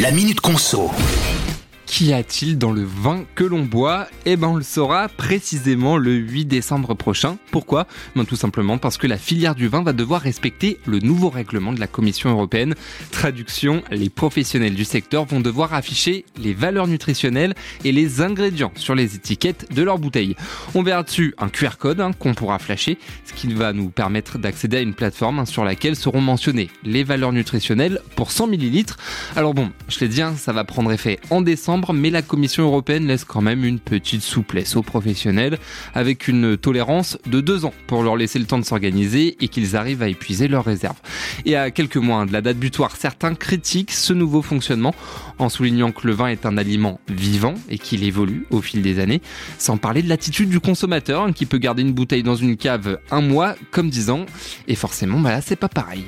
La Minute Conso. Qu'y a-t-il dans le vin que l'on boit? Eh ben on le saura précisément le 8 décembre prochain. Pourquoi? Ben, Tout simplement parce que la filière du vin va devoir respecter le nouveau règlement de la Commission européenne. Traduction, les professionnels du secteur vont devoir afficher les valeurs nutritionnelles et les ingrédients sur les étiquettes de leurs bouteilles. On verra dessus un QR code hein, qu'on pourra flasher, ce qui va nous permettre d'accéder à une plateforme hein, sur laquelle seront mentionnées les valeurs nutritionnelles pour 100 ml. Alors bon, je l'ai dit, hein, ça va prendre effet en décembre mais la Commission européenne laisse quand même une petite souplesse aux professionnels, avec une tolérance de deux ans pour leur laisser le temps de s'organiser et qu'ils arrivent à épuiser leurs réserves. Et à quelques mois de la date butoir, certains critiquent ce nouveau fonctionnement en soulignant que le vin est un aliment vivant et qu'il évolue au fil des années, sans parler de l'attitude du consommateur hein, qui peut garder une bouteille dans une cave un mois comme dix ans. Et forcément, bah c'est pas pareil.